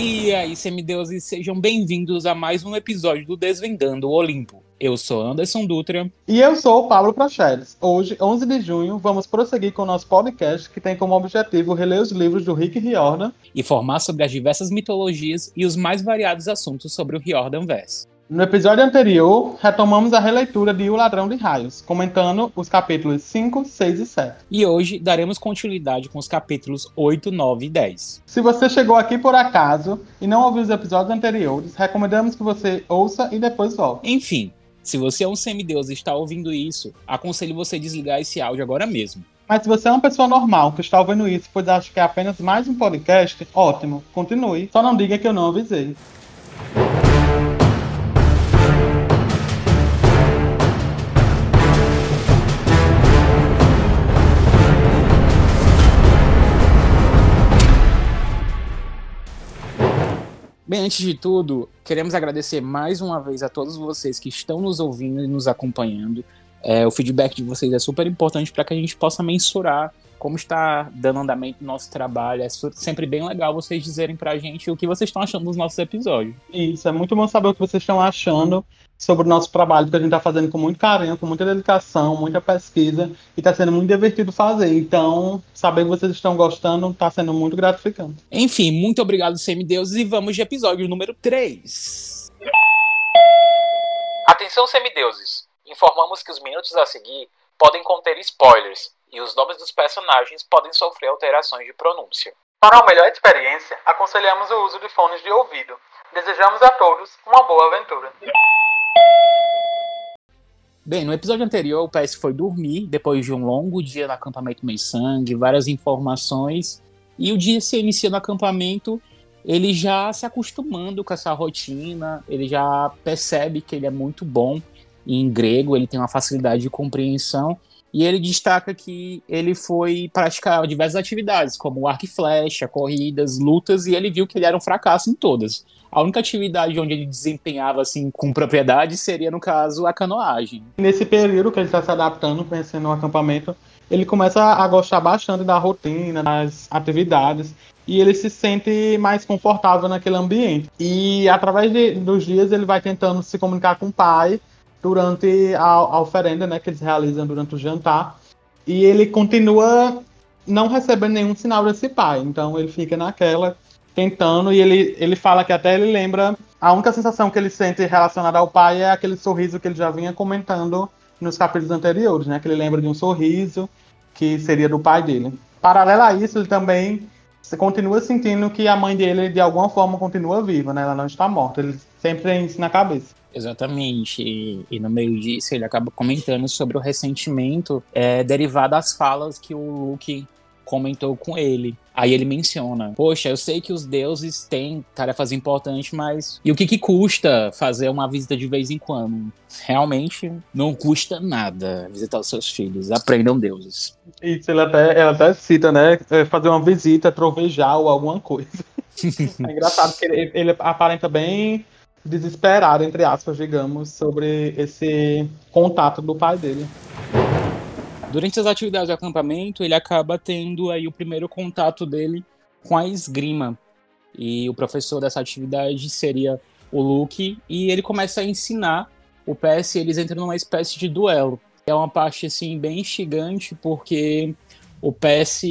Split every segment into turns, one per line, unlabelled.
E aí, semideuses, sejam bem-vindos a mais um episódio do Desvendando o Olimpo. Eu sou Anderson Dutra.
E eu sou o Pablo Prachedes. Hoje, 11 de junho, vamos prosseguir com o nosso podcast que tem como objetivo reler os livros do Rick Riordan
e formar sobre as diversas mitologias e os mais variados assuntos sobre o Riordan Verse.
No episódio anterior, retomamos a releitura de O Ladrão de Raios, comentando os capítulos 5, 6 e 7.
E hoje daremos continuidade com os capítulos 8, 9 e 10.
Se você chegou aqui por acaso e não ouviu os episódios anteriores, recomendamos que você ouça e depois volte.
Enfim, se você é um semideus e está ouvindo isso, aconselho você desligar esse áudio agora mesmo.
Mas se você é uma pessoa normal que está ouvindo isso, pois acha que é apenas mais um podcast, ótimo, continue. Só não diga que eu não avisei.
Bem, antes de tudo, queremos agradecer mais uma vez a todos vocês que estão nos ouvindo e nos acompanhando. É, o feedback de vocês é super importante para que a gente possa mensurar como está dando andamento no nosso trabalho. É sempre bem legal vocês dizerem para a gente o que vocês estão achando dos nossos episódios.
Isso, é muito bom saber o que vocês estão achando sobre o nosso trabalho, que a gente está fazendo com muito carinho, com muita dedicação, muita pesquisa, e está sendo muito divertido fazer. Então, saber que vocês estão gostando está sendo muito gratificante.
Enfim, muito obrigado, semideuses, e vamos de episódio número 3. Atenção, semideuses! Informamos que os minutos a seguir podem conter spoilers, e os nomes dos personagens podem sofrer alterações de pronúncia.
Para uma melhor experiência, aconselhamos o uso de fones de ouvido. Desejamos a todos uma boa aventura.
Bem, no episódio anterior, o PS foi dormir depois de um longo dia no acampamento Meio Sangue, várias informações. E o dia se inicia no acampamento, ele já se acostumando com essa rotina, ele já percebe que ele é muito bom em grego, ele tem uma facilidade de compreensão. E ele destaca que ele foi praticar diversas atividades, como arco e flecha, corridas, lutas, e ele viu que ele era um fracasso em todas. A única atividade onde ele desempenhava assim com propriedade seria, no caso, a canoagem.
Nesse período que ele está se adaptando, conhecendo o acampamento, ele começa a gostar bastante da rotina, das atividades, e ele se sente mais confortável naquele ambiente. E através de, dos dias ele vai tentando se comunicar com o pai durante a, a oferenda né, que eles realizam durante o jantar. E ele continua não recebendo nenhum sinal desse pai. Então ele fica naquela tentando, e ele, ele fala que até ele lembra. A única sensação que ele sente relacionada ao pai é aquele sorriso que ele já vinha comentando nos capítulos anteriores, né? Que ele lembra de um sorriso que seria do pai dele. Paralelo a isso, ele também continua sentindo que a mãe dele, de alguma forma, continua viva, né? Ela não está morta. Ele sempre tem isso na cabeça.
Exatamente. E, e, no meio disso ele acaba comentando sobre o ressentimento é, derivado das falas que o Luke comentou com ele. Aí ele menciona: Poxa, eu sei que os deuses têm tarefas importantes, mas. E o que, que custa fazer uma visita de vez em quando? Realmente não custa nada visitar os seus filhos. Aprendam deuses.
Isso, ele até, ela até cita, né? É, fazer uma visita, trovejar ou alguma coisa. é engraçado que ele, ele aparenta bem desesperado, entre aspas, digamos, sobre esse contato do pai dele.
Durante as atividades de acampamento, ele acaba tendo aí o primeiro contato dele com a esgrima. E o professor dessa atividade seria o Luke, e ele começa a ensinar o PS, eles entram numa espécie de duelo. É uma parte assim bem instigante porque o PS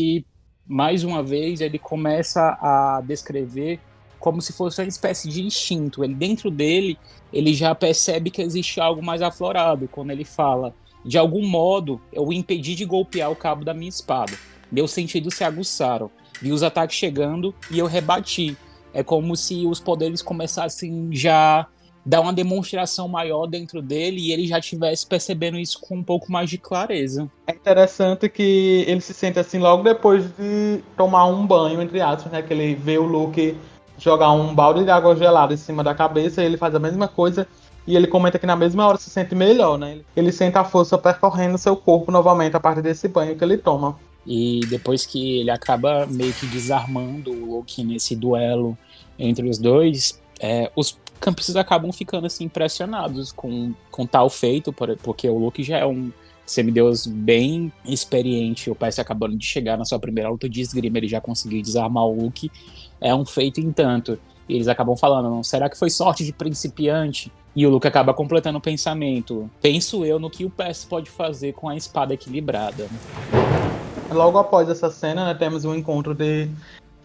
mais uma vez ele começa a descrever como se fosse uma espécie de instinto. Ele dentro dele, ele já percebe que existe algo mais aflorado quando ele fala de algum modo, eu o impedi de golpear o cabo da minha espada. Meus sentidos se aguçaram. Vi os ataques chegando e eu rebati. É como se os poderes começassem já dar uma demonstração maior dentro dele e ele já estivesse percebendo isso com um pouco mais de clareza.
É interessante que ele se sente assim logo depois de tomar um banho, entre aspas, né? Que ele vê o Luke jogar um balde de água gelada em cima da cabeça ele faz a mesma coisa e ele comenta que na mesma hora se sente melhor, né? Ele sente a força percorrendo seu corpo novamente a partir desse banho que ele toma.
E depois que ele acaba meio que desarmando o Loki nesse duelo entre os dois, é, os campistas acabam ficando assim impressionados com, com tal feito, porque o Loki já é um semideus bem experiente. O Percy acabando de chegar na sua primeira luta de esgrima, ele já conseguiu desarmar o Luke. É um feito em tanto. E eles acabam falando, não, será que foi sorte de principiante? E o Luke acaba completando o pensamento. Penso eu no que o PS pode fazer com a espada equilibrada.
Logo após essa cena, né, temos um encontro de,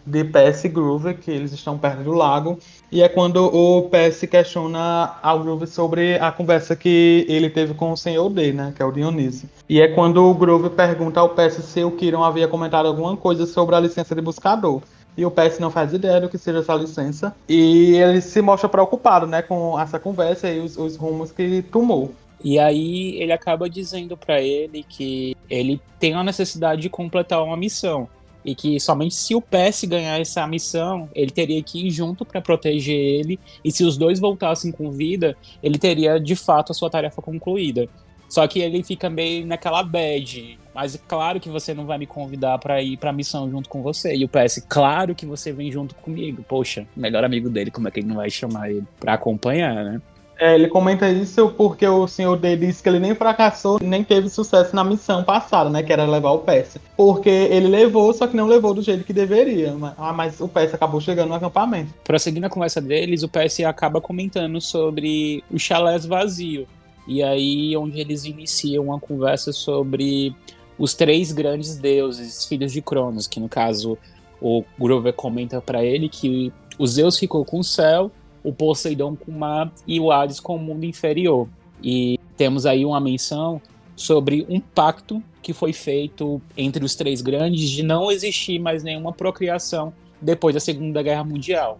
de PS e Groove, que eles estão perto do lago. E é quando o PS questiona ao Groove sobre a conversa que ele teve com o senhor D, né, que é o Dionísio. E é quando o Groove pergunta ao PS se o Kiron havia comentado alguma coisa sobre a licença de buscador. E o PS não faz ideia do que seja essa licença. E ele se mostra preocupado, né, com essa conversa e os, os rumos que tomou.
E aí ele acaba dizendo para ele que ele tem a necessidade de completar uma missão e que somente se o PS ganhar essa missão, ele teria que ir junto para proteger ele e se os dois voltassem com vida, ele teria de fato a sua tarefa concluída. Só que ele fica meio naquela bad. Mas claro que você não vai me convidar para ir pra missão junto com você. E o PS, claro que você vem junto comigo. Poxa, melhor amigo dele, como é que ele não vai chamar ele pra acompanhar, né?
É, ele comenta isso porque o senhor D disse que ele nem fracassou, nem teve sucesso na missão passada, né? Que era levar o PS. Porque ele levou, só que não levou do jeito que deveria. Ah, mas o PS acabou chegando no acampamento.
Prosseguindo a conversa deles, o PS acaba comentando sobre o chalés vazio. E aí, onde eles iniciam uma conversa sobre os três grandes deuses, filhos de Cronos, que no caso o Grover comenta para ele que o Zeus ficou com o céu o Poseidon com o mar e o Hades com o mundo inferior. E temos aí uma menção sobre um pacto que foi feito entre os três grandes de não existir mais nenhuma procriação depois da Segunda Guerra Mundial.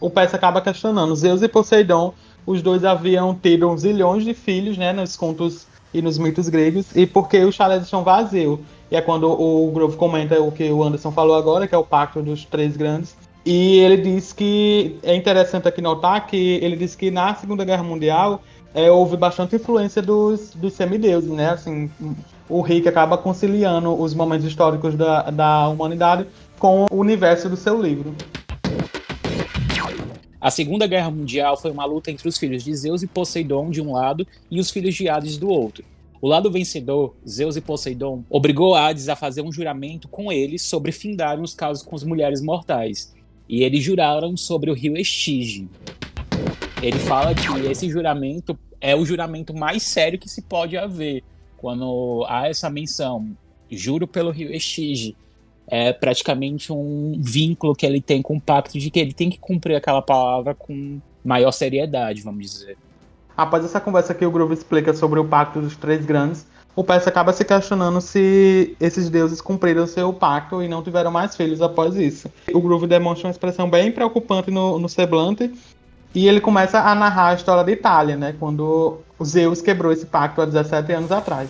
O Persa acaba questionando. Zeus e Poseidon, os dois haviam tido uns zilhões de filhos, né, nos contos e nos mitos gregos, e porque os chalés estão vazios. E é quando o Grove comenta o que o Anderson falou agora, que é o pacto dos três grandes, e ele diz que é interessante aqui notar que ele diz que na Segunda Guerra Mundial é, houve bastante influência dos, dos semideuses, né? Assim, o Rick acaba conciliando os momentos históricos da, da humanidade com o universo do seu livro.
A Segunda Guerra Mundial foi uma luta entre os filhos de Zeus e Poseidon de um lado e os filhos de Hades do outro. O lado vencedor, Zeus e Poseidon, obrigou Hades a fazer um juramento com eles sobre findar os casos com as mulheres mortais, e eles juraram sobre o rio Estige. Ele fala que esse juramento é o juramento mais sério que se pode haver. Quando há essa menção, juro pelo rio Estige, é praticamente um vínculo que ele tem com o pacto de que ele tem que cumprir aquela palavra com maior seriedade, vamos dizer.
Após essa conversa que o Groove explica sobre o pacto dos três grandes, o Percy acaba se questionando se esses deuses cumpriram seu pacto e não tiveram mais filhos após isso. O Groove demonstra uma expressão bem preocupante no, no semblante e ele começa a narrar a história da Itália, né, quando Zeus quebrou esse pacto há 17 anos atrás.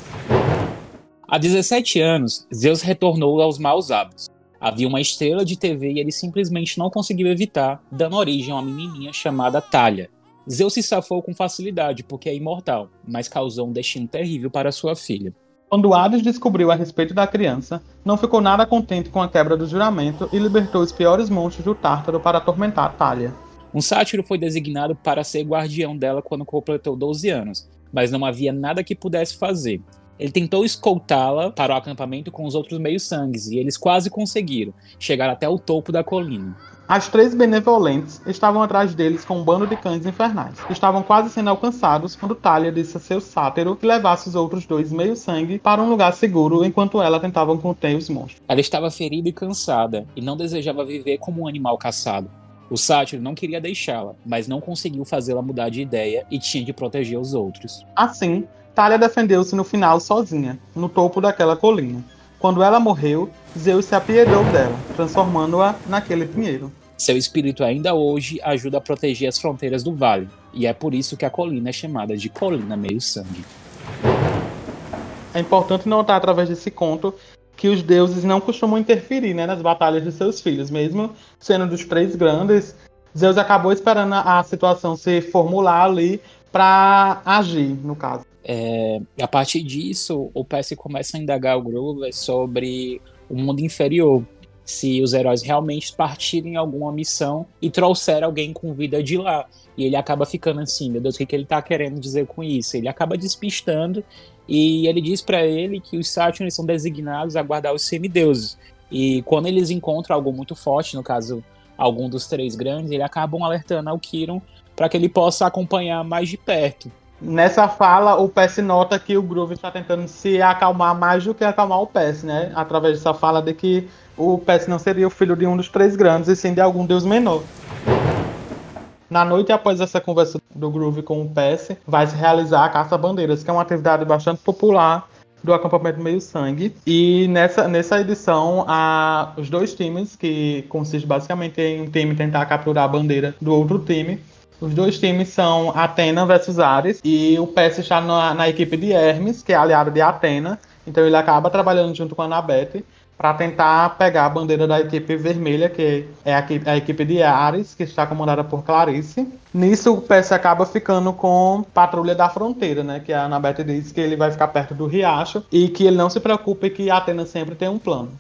Há 17 anos, Zeus retornou aos maus hábitos. Havia uma estrela de TV e ele simplesmente não conseguiu evitar, dando origem a uma menininha chamada Talha, Zeus se safou com facilidade porque é imortal, mas causou um destino terrível para sua filha.
Quando Hades descobriu a respeito da criança, não ficou nada contente com a quebra do juramento e libertou os piores monstros do Tártaro para atormentar Talia.
Um sátiro foi designado para ser guardião dela quando completou 12 anos, mas não havia nada que pudesse fazer. Ele tentou escoltá-la para o acampamento com os outros meios-sangues e eles quase conseguiram chegar até o topo da colina.
As três benevolentes estavam atrás deles com um bando de cães infernais. Estavam quase sendo alcançados quando Talia disse a seu sátiro que levasse os outros dois meio-sangue para um lugar seguro enquanto ela tentava conter os monstros.
Ela estava ferida e cansada e não desejava viver como um animal caçado. O sátiro não queria deixá-la, mas não conseguiu fazê-la mudar de ideia e tinha de proteger os outros.
Assim, Talia defendeu-se no final sozinha, no topo daquela colina. Quando ela morreu, Zeus se apiedou dela, transformando-a naquele pinheiro.
Seu espírito ainda hoje ajuda a proteger as fronteiras do vale, e é por isso que a colina é chamada de Colina Meio Sangue.
É importante notar através desse conto que os deuses não costumam interferir né, nas batalhas de seus filhos, mesmo sendo dos três grandes. Zeus acabou esperando a situação se formular ali para agir, no caso.
É, a partir disso, o PS começa a indagar o Grover sobre o mundo inferior. Se os heróis realmente partirem em alguma missão e trouxer alguém com vida de lá. E ele acaba ficando assim, meu Deus, o que, que ele tá querendo dizer com isso? Ele acaba despistando e ele diz para ele que os Saturn são designados a guardar os semideuses. E quando eles encontram algo muito forte, no caso algum dos três grandes, eles acabam alertando ao Kiron para que ele possa acompanhar mais de perto.
Nessa fala, o PS nota que o Groove está tentando se acalmar mais do que acalmar o PS, né? Através dessa fala de que o PS não seria o filho de um dos três grandes, e sim de algum deus menor. Na noite após essa conversa do Groove com o PS, vai se realizar a caça-bandeiras, que é uma atividade bastante popular do acampamento Meio Sangue. E nessa, nessa edição, os dois times, que consiste basicamente em um time tentar capturar a bandeira do outro time, os dois times são Atena versus Ares, e o PS está na, na equipe de Hermes, que é aliado de Atena, então ele acaba trabalhando junto com a Anabete para tentar pegar a bandeira da equipe vermelha, que é a, equipe de Ares, que está comandada por Clarice. Nisso, o PS acaba ficando com Patrulha da Fronteira, né? Que a Anabete diz que ele vai ficar perto do riacho e que ele não se preocupe que Atena sempre tem um plano.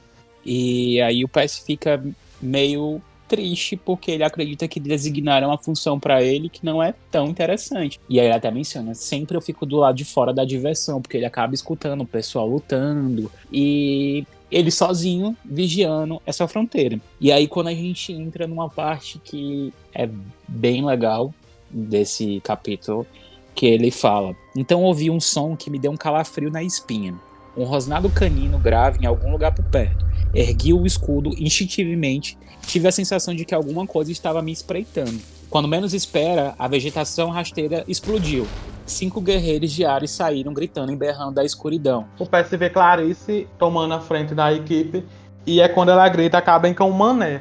E aí o PS fica meio triste porque ele acredita que designaram uma função para ele que não é tão interessante. E aí ele até menciona, sempre eu fico do lado de fora da diversão, porque ele acaba escutando o pessoal lutando e ele sozinho vigiando essa fronteira. E aí quando a gente entra numa parte que é bem legal desse capítulo, que ele fala: "Então ouvi um som que me deu um calafrio na espinha. Um rosnado canino grave em algum lugar por perto. Ergui o escudo instintivamente, tive a sensação de que alguma coisa estava me espreitando. Quando menos espera, a vegetação rasteira explodiu. Cinco guerreiros de Ares saíram gritando e berrando da escuridão.
O PSV Clarice tomando a frente da equipe e é quando ela grita acaba com um mané.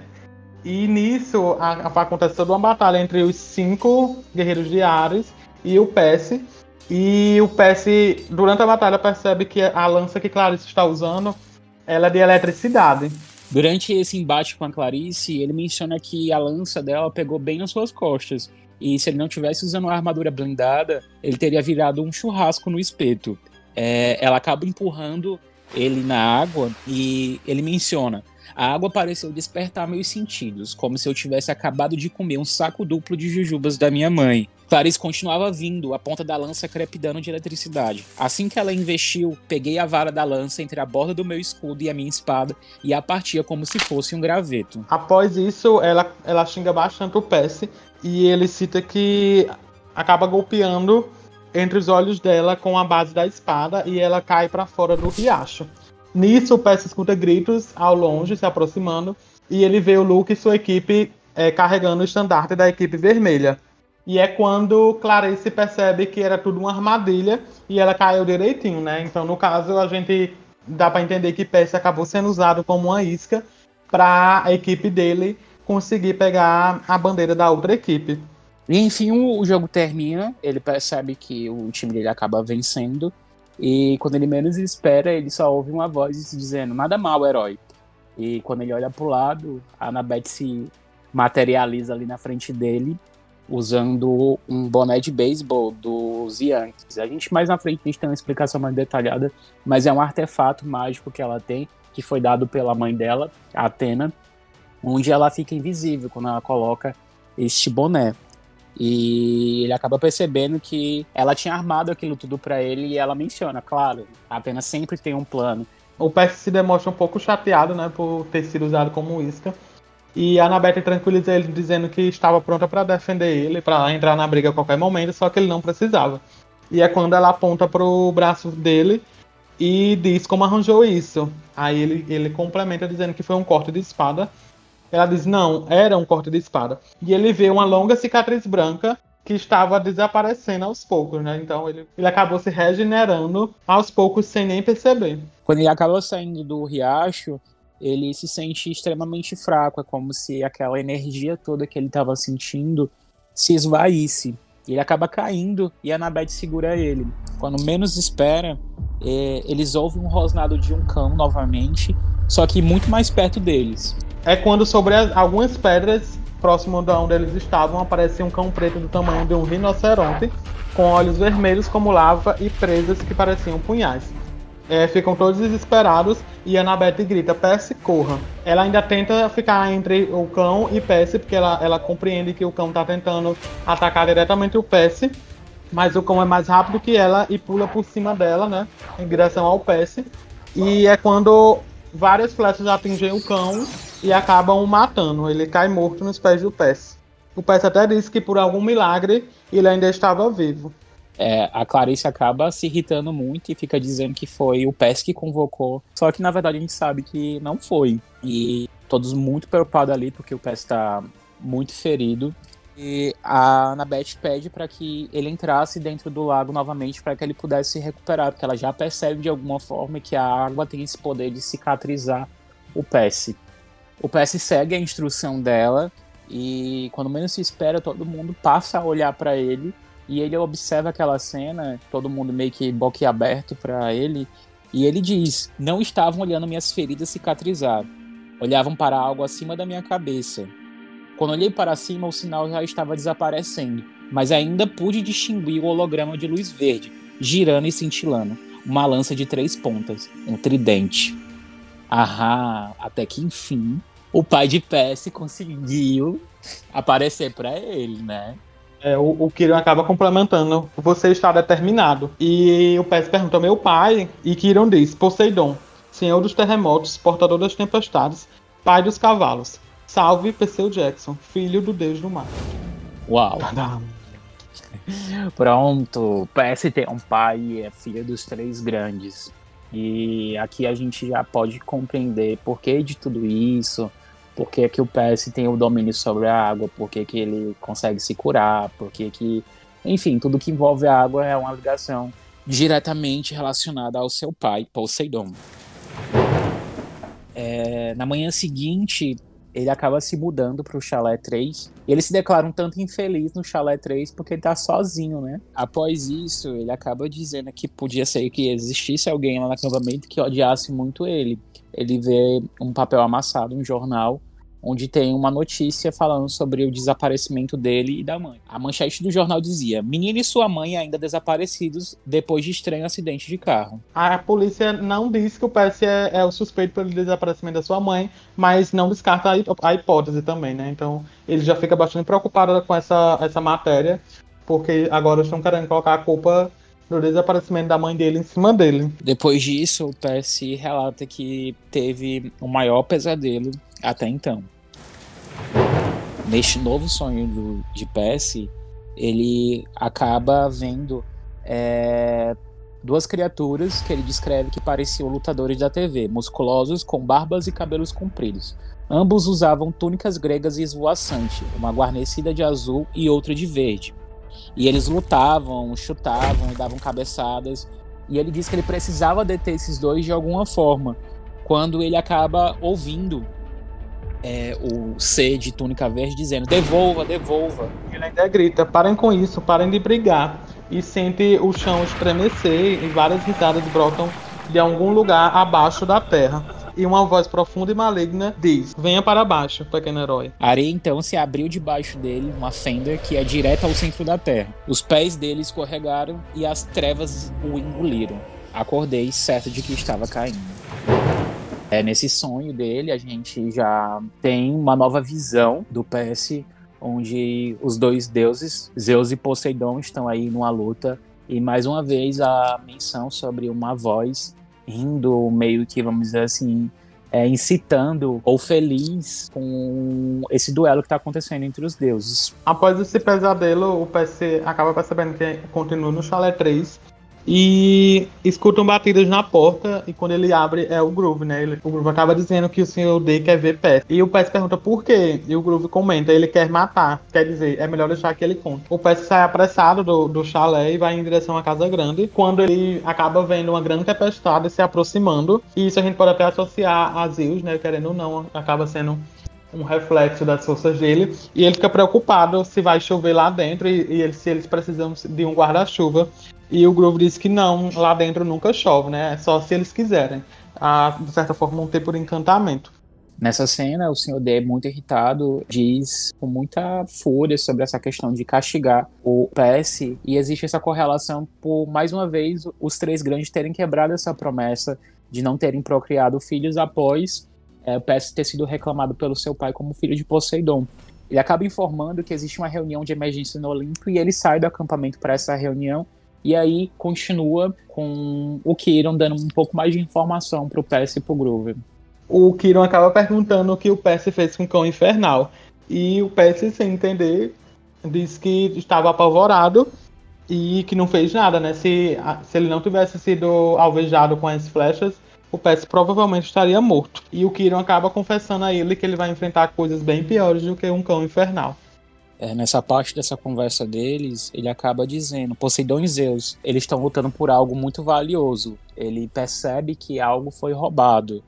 E nisso a, a, acontece toda uma batalha entre os cinco guerreiros de Ares e o PS. E o PS, durante a batalha, percebe que a lança que Clarice está usando ela é de eletricidade.
Durante esse embate com a Clarice, ele menciona que a lança dela pegou bem nas suas costas. E se ele não tivesse usando uma armadura blindada, ele teria virado um churrasco no espeto. É, ela acaba empurrando ele na água e ele menciona: a água pareceu despertar meus sentidos, como se eu tivesse acabado de comer um saco duplo de jujubas da minha mãe. Clarice continuava vindo, a ponta da lança crepidando de eletricidade. Assim que ela investiu, peguei a vara da lança entre a borda do meu escudo e a minha espada e a partia como se fosse um graveto.
Após isso, ela, ela xinga bastante o Percy e ele cita que acaba golpeando entre os olhos dela com a base da espada e ela cai para fora do riacho. Nisso, o Percy escuta gritos ao longe, se aproximando, e ele vê o Luke e sua equipe é, carregando o estandarte da equipe vermelha. E é quando Clarice percebe que era tudo uma armadilha e ela caiu direitinho, né? Então, no caso, a gente dá para entender que Percy acabou sendo usado como uma isca para a equipe dele conseguir pegar a bandeira da outra equipe.
E enfim, o, jogo termina, ele percebe que o time dele acaba vencendo e quando ele menos espera, ele só ouve uma voz dizendo: "Nada mal, herói". E quando ele olha pro lado, a Annabeth se materializa ali na frente dele usando um boné de beisebol dos Yankees. A gente mais na frente a gente tem uma explicação mais detalhada, mas é um artefato mágico que ela tem, que foi dado pela mãe dela, Atena, onde ela fica invisível quando ela coloca este boné. E ele acaba percebendo que ela tinha armado aquilo tudo para ele e ela menciona, claro, a Atena sempre tem um plano.
O Percy se demonstra um pouco chateado, né, por ter sido usado como isca. E a Anabete tranquiliza ele dizendo que estava pronta para defender ele, para entrar na briga a qualquer momento, só que ele não precisava. E é quando ela aponta pro braço dele e diz como arranjou isso. Aí ele, ele complementa dizendo que foi um corte de espada. Ela diz: não, era um corte de espada. E ele vê uma longa cicatriz branca que estava desaparecendo aos poucos, né? Então ele, ele acabou se regenerando aos poucos sem nem perceber.
Quando ele acabou saindo do riacho, ele se sente extremamente fraco. É como se aquela energia toda que ele estava sentindo se esvaísse. Ele acaba caindo e a Annabeth segura ele. Quando menos espera, é, eles ouvem um rosnado de um cão novamente, só que muito mais perto deles.
É quando sobre as, algumas pedras próximo de onde eles estavam aparece um cão preto do tamanho de um rinoceronte, com olhos vermelhos como lava e presas que pareciam punhais é, ficam todos desesperados e Annabeth grita: Percy, corra. Ela ainda tenta ficar entre o cão e Percy, porque ela, ela compreende que o cão está tentando atacar diretamente o Percy, mas o cão é mais rápido que ela e pula por cima dela, né, em direção ao Percy. E é quando várias flechas atingem o cão e acabam o matando. Ele cai morto nos pés do Percy. O Percy até disse que por algum milagre ele ainda estava vivo.
É, a Clarice acaba se irritando muito e fica dizendo que foi o Percy que convocou. Só que na verdade a gente sabe que não foi. E todos muito preocupados ali porque o Percy está muito ferido. E a Annabeth pede para que ele entrasse dentro do lago novamente para que ele pudesse se recuperar, porque ela já percebe de alguma forma que a água tem esse poder de cicatrizar o Percy. O Percy segue a instrução dela e quando menos se espera, todo mundo passa a olhar para ele e ele observa aquela cena, todo mundo meio que boquiaberto para ele, e ele diz: "Não estavam olhando minhas feridas cicatrizar, olhavam para algo acima da minha cabeça." Quando olhei para cima, o sinal já estava desaparecendo, mas ainda pude distinguir o holograma de luz verde, girando e cintilando. Uma lança de três pontas, um tridente. Ahá, até que enfim, o pai de Percy conseguiu aparecer para ele, né?
É, o, o Kiron acaba complementando. Você está determinado. E o Percy pergunta: Meu pai? E Kiron diz: Poseidon, senhor dos terremotos, portador das tempestades, pai dos cavalos. Salve Perseu Jackson, filho do deus do mar.
Uau. Pronto, PS tem um pai e é filho dos três grandes. E aqui a gente já pode compreender por que de tudo isso, por que, que o PS tem o domínio sobre a água, por que, que ele consegue se curar, por que, que. Enfim, tudo que envolve a água é uma ligação diretamente relacionada ao seu pai, Poseidon. É, na manhã seguinte, ele acaba se mudando para o Chalé 3. E ele se declara um tanto infeliz no Chalé 3 porque ele tá sozinho, né? Após isso, ele acaba dizendo que podia ser que existisse alguém lá no acampamento que odiasse muito ele. Ele vê um papel amassado, um jornal, onde tem uma notícia falando sobre o desaparecimento dele e da mãe. A manchete do jornal dizia: Menino e sua mãe ainda desaparecidos depois de estranho acidente de carro.
A polícia não diz que o PS é, é o suspeito pelo desaparecimento da sua mãe, mas não descarta a, a hipótese também, né? Então ele já fica bastante preocupado com essa, essa matéria, porque agora estão querendo colocar a culpa do desaparecimento da mãe dele em cima dele.
Depois disso, o Percy relata que teve o maior pesadelo até então. Neste novo sonho do, de Percy, ele acaba vendo é, duas criaturas que ele descreve que pareciam lutadores da TV, musculosos, com barbas e cabelos compridos. Ambos usavam túnicas gregas e esvoaçante, uma guarnecida de azul e outra de verde. E eles lutavam, chutavam e davam cabeçadas. E ele diz que ele precisava deter esses dois de alguma forma. Quando ele acaba ouvindo é, o C de túnica verde dizendo: devolva, devolva.
Ele ainda grita: parem com isso, parem de brigar. E sente o chão estremecer e várias risadas brotam de algum lugar abaixo da terra. E uma voz profunda e maligna diz: Venha para baixo, pequeno herói.
A areia então se abriu debaixo dele, uma fenda que é direta ao centro da terra. Os pés dele escorregaram e as trevas o engoliram. Acordei certo de que estava caindo. É, nesse sonho dele, a gente já tem uma nova visão do PS, onde os dois deuses, Zeus e Poseidon, estão aí numa luta. E mais uma vez a menção sobre uma voz indo meio que, vamos dizer assim, é, incitando ou feliz com esse duelo que está acontecendo entre os deuses.
Após esse pesadelo, o PC acaba percebendo que continua no Chalé 3 e escutam batidas na porta e quando ele abre é o Groove, né? Ele, o Groove acaba dizendo que o senhor D quer ver Pet. E o Pet pergunta por quê? E o Groove comenta, ele quer matar. Quer dizer, é melhor deixar que ele conte. O Pet sai apressado do, do chalé e vai em direção à casa grande. Quando ele acaba vendo uma grande tempestade se aproximando. E isso a gente pode até associar a Zeus, né? Querendo ou não, acaba sendo um reflexo das forças dele e ele fica preocupado se vai chover lá dentro e, e ele, se eles precisam de um guarda-chuva e o Groove diz que não, lá dentro nunca chove, né? É só se eles quiserem. Ah, de certa forma, vão ter por encantamento.
Nessa cena, o Sr. D, muito irritado, diz com muita fúria sobre essa questão de castigar o PS, e existe essa correlação por, mais uma vez, os três grandes terem quebrado essa promessa de não terem procriado filhos após é, o PS ter sido reclamado pelo seu pai como filho de Poseidon. Ele acaba informando que existe uma reunião de emergência no Olimpo e ele sai do acampamento para essa reunião e aí continua com o Kiron dando um pouco mais de informação pro PS e pro Groove.
o Kiron acaba perguntando o que o Percy fez com o cão infernal. E o Percy, sem entender, diz que estava apavorado e que não fez nada, né? Se, se ele não tivesse sido alvejado com as flechas, o Percy provavelmente estaria morto. E o Kiron acaba confessando a ele que ele vai enfrentar coisas bem piores do que um cão infernal.
É, nessa parte dessa conversa deles, ele acaba dizendo: Poseidon e Zeus, eles estão lutando por algo muito valioso. Ele percebe que algo foi roubado.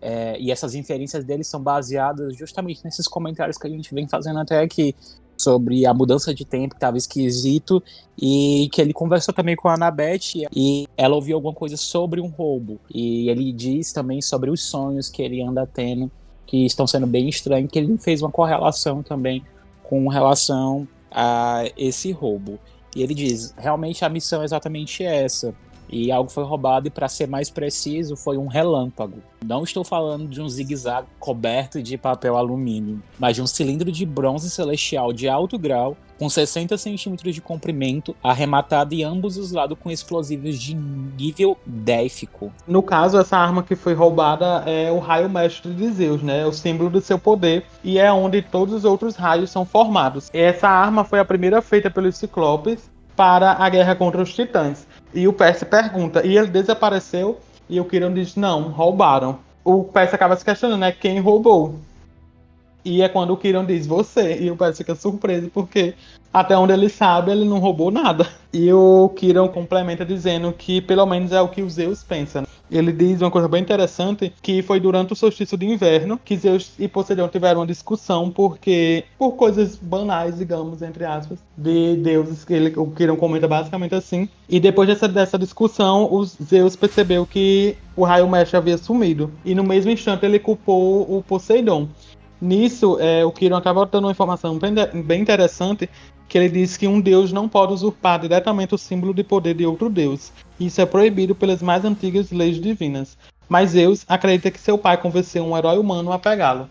É, e essas inferências deles são baseadas justamente nesses comentários que a gente vem fazendo até aqui sobre a mudança de tempo que estava esquisito e que ele conversou também com a Anabeth e ela ouviu alguma coisa sobre um roubo. E ele diz também sobre os sonhos que ele anda tendo que estão sendo bem estranhos que ele fez uma correlação também com relação a esse roubo. E ele diz realmente a missão é exatamente essa e algo foi roubado e para ser mais preciso foi um relâmpago. Não estou falando de um zigue-zague coberto de papel alumínio, mas de um cilindro de bronze celestial de alto grau com 60 centímetros de comprimento, arrematado em ambos os lados com explosivos de nível défico.
No caso, essa arma que foi roubada é o raio mestre de Zeus, né? O símbolo do seu poder e é onde todos os outros raios são formados. Essa arma foi a primeira feita pelos Ciclopes para a guerra contra os Titãs. E o Percy pergunta, e ele desapareceu? E o Kiron diz, não, roubaram. O Percy acaba se questionando, né? Quem roubou? E é quando o Kiron diz, você. E o Percy fica surpreso, porque até onde ele sabe, ele não roubou nada. E o Kiron complementa dizendo que pelo menos é o que os Zeus pensam. Ele diz uma coisa bem interessante, que foi durante o solstício de inverno que Zeus e Poseidon tiveram uma discussão, porque por coisas banais, digamos, entre aspas, de deuses, que ele, o Kiron comenta basicamente assim. E depois dessa, dessa discussão, os Zeus percebeu que o raio mestre havia sumido. E no mesmo instante ele culpou o Poseidon. Nisso, é, o Kiron acaba dando uma informação bem, bem interessante, que ele diz que um deus não pode usurpar diretamente o símbolo de poder de outro deus. Isso é proibido pelas mais antigas leis divinas. Mas Zeus acredita que seu pai convenceu um herói humano a pegá-lo.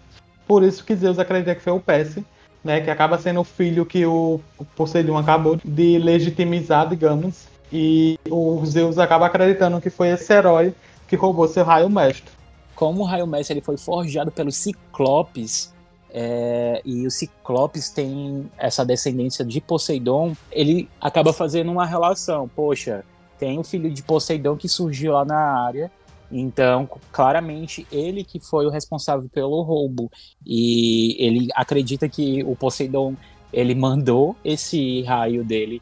Por isso que Zeus acredita que foi o Perse, né, que acaba sendo o filho que o Poseidon acabou de legitimizar, digamos. E o Zeus acaba acreditando que foi esse herói que roubou seu raio mestre.
Como o raio mestre ele foi forjado pelos Ciclopes, é, e o Ciclopes tem essa descendência de Poseidon, ele acaba fazendo uma relação. Poxa, tem o filho de Poseidon que surgiu lá na área, então claramente ele que foi o responsável pelo roubo. E ele acredita que o Poseidon ele mandou esse raio dele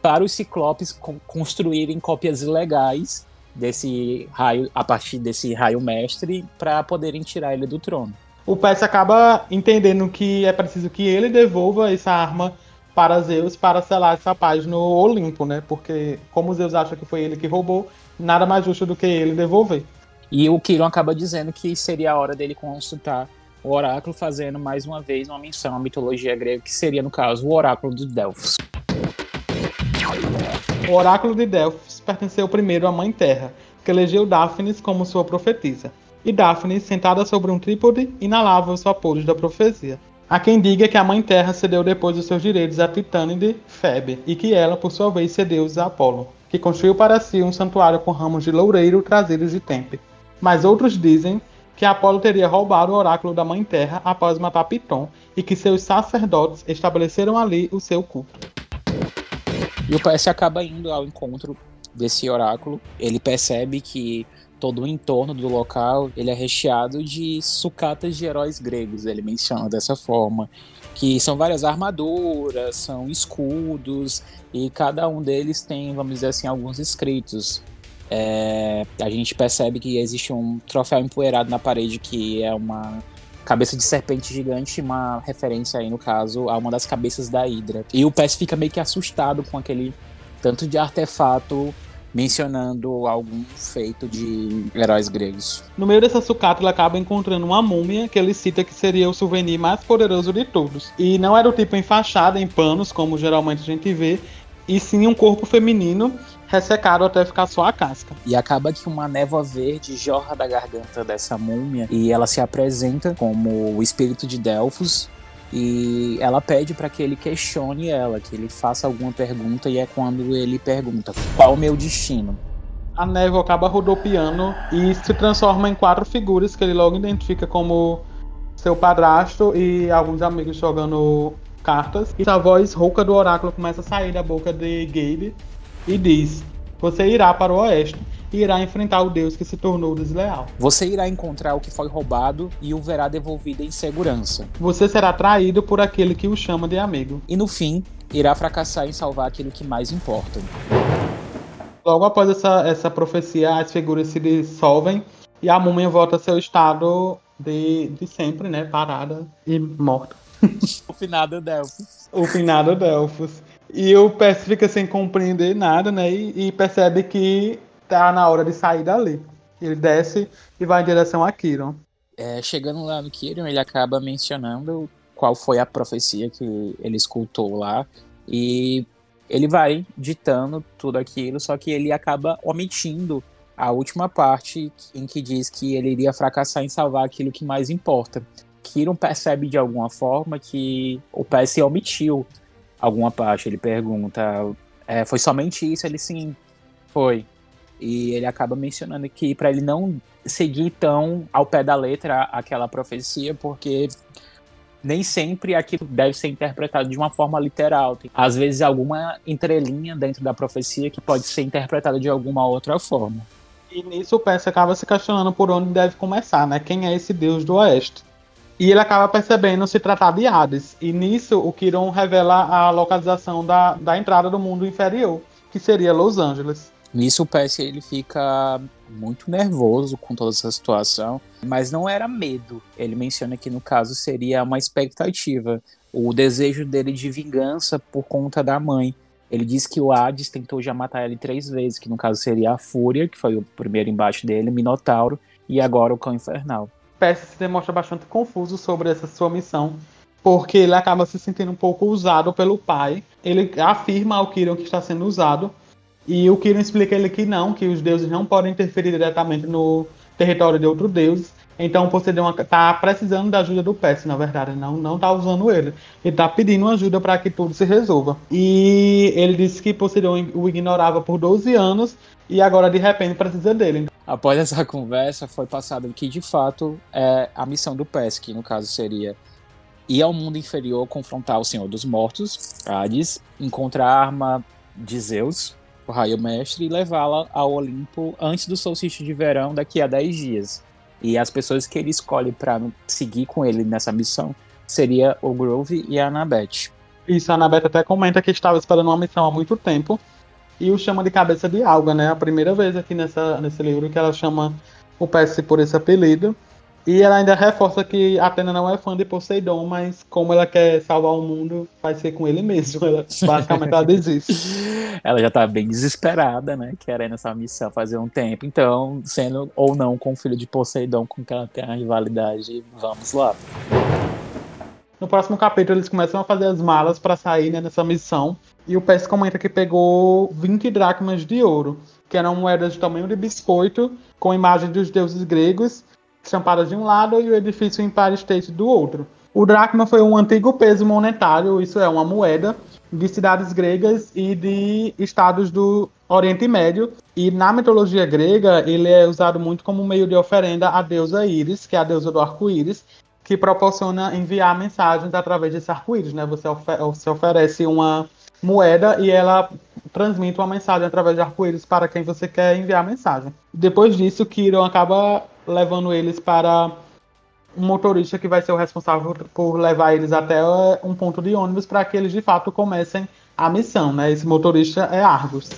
para os Ciclopes construírem cópias ilegais desse raio a partir desse raio mestre para poderem tirar ele do trono
o Percy acaba entendendo que é preciso que ele devolva essa arma para Zeus para selar essa paz no Olimpo, né? Porque como Zeus acha que foi ele que roubou, nada mais justo do que ele devolver.
E o Kiron acaba dizendo que seria a hora dele consultar o oráculo, fazendo mais uma vez uma menção à mitologia grega, que seria, no caso, o oráculo de Delfos.
O oráculo de Delfos pertenceu primeiro à Mãe Terra, que elegeu Daphnis como sua profetisa e Daphne, sentada sobre um trípode, inalava os vapores da profecia. Há quem diga que a Mãe Terra cedeu depois os seus direitos a Titânide Febe, e que ela, por sua vez, cedeu os a Apolo, que construiu para si um santuário com ramos de loureiro trazidos de Tempe. Mas outros dizem que Apolo teria roubado o oráculo da Mãe Terra após matar Piton, e que seus sacerdotes estabeleceram ali o seu culto.
E o PS acaba indo ao encontro desse oráculo. Ele percebe que todo o entorno do local ele é recheado de sucatas de heróis gregos, ele menciona dessa forma, que são várias armaduras, são escudos e cada um deles tem, vamos dizer assim, alguns escritos. É, a gente percebe que existe um troféu empoeirado na parede que é uma cabeça de serpente gigante, uma referência aí no caso a uma das cabeças da Hydra. E o Pes fica meio que assustado com aquele tanto de artefato mencionando algum feito de heróis gregos.
No meio dessa sucata, ele acaba encontrando uma múmia que ele cita que seria o souvenir mais poderoso de todos. E não era o tipo enfaixado em panos, como geralmente a gente vê, e sim um corpo feminino ressecado até ficar só a casca.
E acaba que uma névoa verde jorra da garganta dessa múmia e ela se apresenta como o espírito de Delfos, e ela pede para que ele questione ela, que ele faça alguma pergunta e é quando ele pergunta: "Qual o meu destino?"
a névoa acaba rodopiando e se transforma em quatro figuras que ele logo identifica como seu padrasto e alguns amigos jogando cartas. E a voz rouca do oráculo começa a sair da boca de Gabe e diz: Você irá para o oeste e irá enfrentar o Deus que se tornou desleal.
Você irá encontrar o que foi roubado e o verá devolvido em segurança.
Você será traído por aquele que o chama de amigo.
E no fim, irá fracassar em salvar aquilo que mais importa.
Logo após essa, essa profecia, as figuras se dissolvem e a múmia volta ao seu estado de, de sempre, né? Parada e morta.
o finado Delfos.
O finado Delfos. E o Percy fica sem compreender nada, né? E, e, percebe que tá na hora de sair dali. Ele desce e vai em direção a Kiron.
É, chegando lá no Kiron, ele acaba mencionando qual foi a profecia que ele escutou lá. E ele vai ditando tudo aquilo, só que ele acaba omitindo a última parte em que diz que ele iria fracassar em salvar aquilo que mais importa. Kiron percebe de alguma forma que o Percy omitiu alguma parte. Ele pergunta: é, foi somente isso? Ele sim, foi. E ele acaba mencionando que para ele não seguir tão ao pé da letra aquela profecia, porque nem sempre aquilo deve ser interpretado de uma forma literal. Tem, às vezes, alguma entrelinha dentro da profecia que pode ser interpretada de alguma outra forma.
E nisso o Percy acaba se questionando por onde deve começar, né? Quem é esse deus do oeste? E ele acaba percebendo se tratar de Hades. E nisso o Kiron revela a localização da, da entrada do mundo inferior, que seria Los Angeles.
Nisso o Percy ele fica muito nervoso com toda essa situação, mas não era medo. Ele menciona que no caso seria uma expectativa, o desejo dele de vingança por conta da mãe. Ele diz que o Hades tentou já matar ele três vezes, que no caso seria a Fúria, que foi o primeiro embate dele, Minotauro, e agora o Cão Infernal.
Percy se demonstra bastante confuso sobre essa sua missão, porque ele acaba se sentindo um pouco usado pelo pai. Ele afirma ao Kiron que está sendo usado, e o Kiron explica ele que não, que os deuses não podem interferir diretamente no território de outro deus. Então Poseidon está precisando da ajuda do Percy, na verdade, não não tá usando ele. Ele está pedindo ajuda para que tudo se resolva. E ele disse que Poseidon o ignorava por 12 anos e agora de repente precisa dele.
Após essa conversa, foi passado que de fato é a missão do Percy, que no caso seria ir ao mundo inferior confrontar o Senhor dos Mortos, Hades, encontrar a arma de Zeus, o raio mestre, e levá-la ao Olimpo antes do solstício de verão daqui a 10 dias. E as pessoas que ele escolhe para seguir com ele nessa missão seria o Grove e a Annabeth.
Isso, a Annabeth até comenta que estava esperando uma missão há muito tempo e o chama de cabeça de alga, né? A primeira vez aqui nessa, nesse livro que ela chama o Percy por esse apelido. E ela ainda reforça que Atena não é fã de Poseidon, mas como ela quer salvar o mundo, vai ser com ele mesmo. Ela, basicamente ela desiste.
ela já tá bem desesperada, né? Querendo essa missão fazer um tempo. Então, sendo ou não com o filho de Poseidon, com quem ela tem a rivalidade, vamos lá.
No próximo capítulo, eles começam a fazer as malas para sair né, nessa missão. E o Percy comenta que pegou 20 dracmas de ouro, que eram moedas de tamanho de biscoito, com imagem dos deuses gregos estampadas de um lado e o edifício Empire State do outro. O dracma foi um antigo peso monetário, isso é, uma moeda de cidades gregas e de estados do Oriente Médio. E na mitologia grega, ele é usado muito como meio de oferenda à deusa Íris, que é a deusa do arco-íris, que proporciona enviar mensagens através desse arco-íris. Né? Você, ofer você oferece uma moeda e ela transmite uma mensagem através de arco-íris para quem você quer enviar a mensagem. Depois disso, Kiron acaba levando eles para um motorista que vai ser o responsável por levar eles até eh, um ponto de ônibus para que eles de fato comecem a missão, né? Esse motorista é Argus.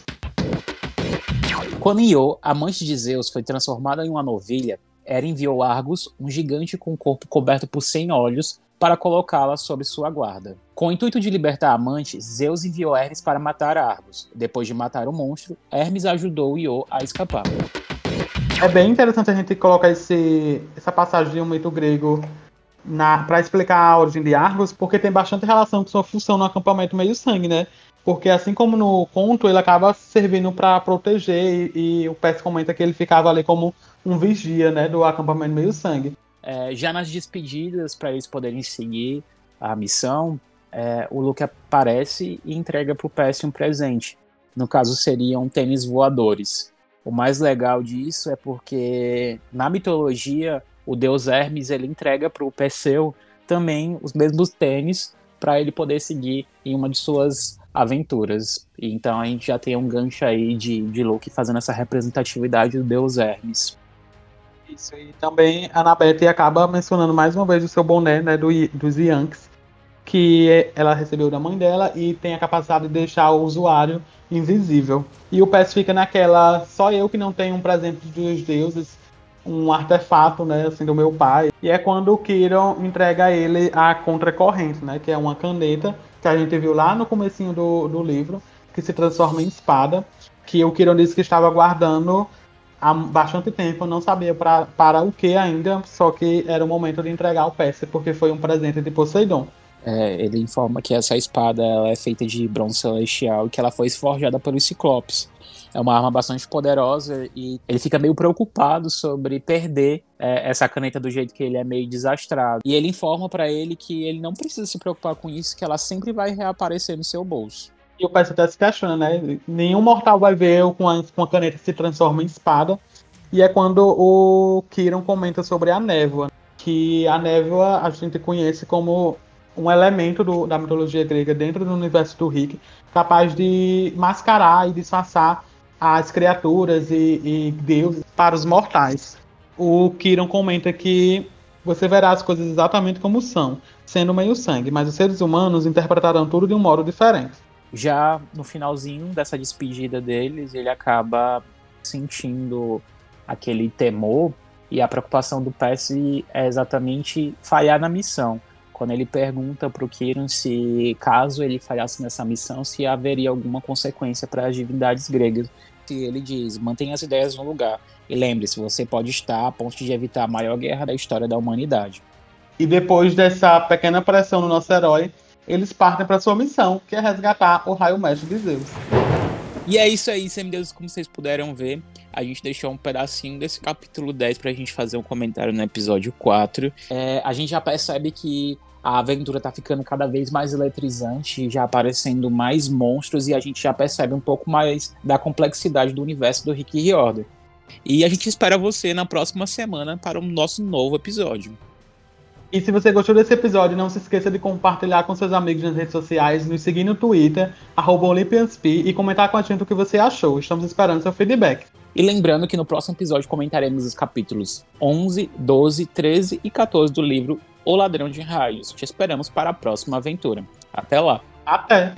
Quando Io, amante de Zeus, foi transformada em uma novilha, Eren enviou Argus, um gigante com o corpo coberto por 100 olhos, para colocá-la sob sua guarda. Com o intuito de libertar a amante, Zeus enviou Hermes para matar Argus. Depois de matar o monstro, Hermes ajudou Io a escapar.
É bem interessante a gente colocar esse, essa passagem de um mito grego para explicar a origem de Argus, porque tem bastante relação com sua função no acampamento meio sangue, né? Porque assim como no conto, ele acaba servindo para proteger e, e o Percy comenta que ele ficava ali como um vigia, né, do acampamento meio sangue.
É, já nas despedidas, para eles poderem seguir a missão, é, o Luke aparece e entrega para o Percy um presente. No caso, seriam tênis voadores. O mais legal disso é porque na mitologia o deus Hermes ele entrega para o Perseu também os mesmos tênis para ele poder seguir em uma de suas aventuras. Então a gente já tem um gancho aí de, de Loki fazendo essa representatividade do deus Hermes.
Isso, e também a Anabete acaba mencionando mais uma vez o seu boné, né, do, dos Yankees, que ela recebeu da mãe dela e tem a capacidade de deixar o usuário invisível. E o Pes fica naquela, só eu que não tenho um presente dos deuses, um artefato, né, assim, do meu pai. E é quando o Kiron entrega a ele a contracorrente, né, que é uma caneta que a gente viu lá no comecinho do, do livro, que se transforma em espada, que o Kiron disse que estava guardando há bastante tempo, não sabia pra, para o que ainda, só que era o momento de entregar o Percy, porque foi um presente de Poseidon.
É, ele informa que essa espada é feita de bronze celestial e que ela foi forjada pelos Ciclopes. É uma arma bastante poderosa e ele fica meio preocupado sobre perder é, essa caneta do jeito que ele é meio desastrado. E ele informa para ele que ele não precisa se preocupar com isso, que ela sempre vai reaparecer no seu bolso.
E o pai até se questiona, né? Nenhum mortal vai ver eu com a, com a caneta se transforma em espada. E é quando o Kiron comenta sobre a névoa. Que a névoa a gente conhece como um elemento do, da mitologia grega dentro do universo do Rick, capaz de mascarar e disfarçar as criaturas e, e deuses para os mortais. O Kiron comenta que você verá as coisas exatamente como são, sendo meio sangue, mas os seres humanos interpretarão tudo de um modo diferente.
Já no finalzinho dessa despedida deles, ele acaba sentindo aquele temor e a preocupação do Percy é exatamente falhar na missão. Quando ele pergunta para o Kiron se, caso ele falhasse nessa missão, se haveria alguma consequência para as divindades gregas ele diz: mantenha as ideias no lugar. E lembre-se, você pode estar a ponto de evitar a maior guerra da história da humanidade.
E depois dessa pequena pressão no nosso herói, eles partem para sua missão, que é resgatar o raio mestre de Zeus.
E é isso aí, semideuses, como vocês puderam ver, a gente deixou um pedacinho desse capítulo 10 pra gente fazer um comentário no episódio 4. É, a gente já percebe que a aventura tá ficando cada vez mais eletrizante, já aparecendo mais monstros e a gente já percebe um pouco mais da complexidade do universo do Rick Riordan. E a gente espera você na próxima semana para o nosso novo episódio.
E se você gostou desse episódio, não se esqueça de compartilhar com seus amigos nas redes sociais, nos seguir no Twitter, OlympiansP, e comentar com a gente o que você achou. Estamos esperando seu feedback.
E lembrando que no próximo episódio comentaremos os capítulos 11, 12, 13 e 14 do livro O Ladrão de Raios. Te esperamos para a próxima aventura. Até lá!
Até!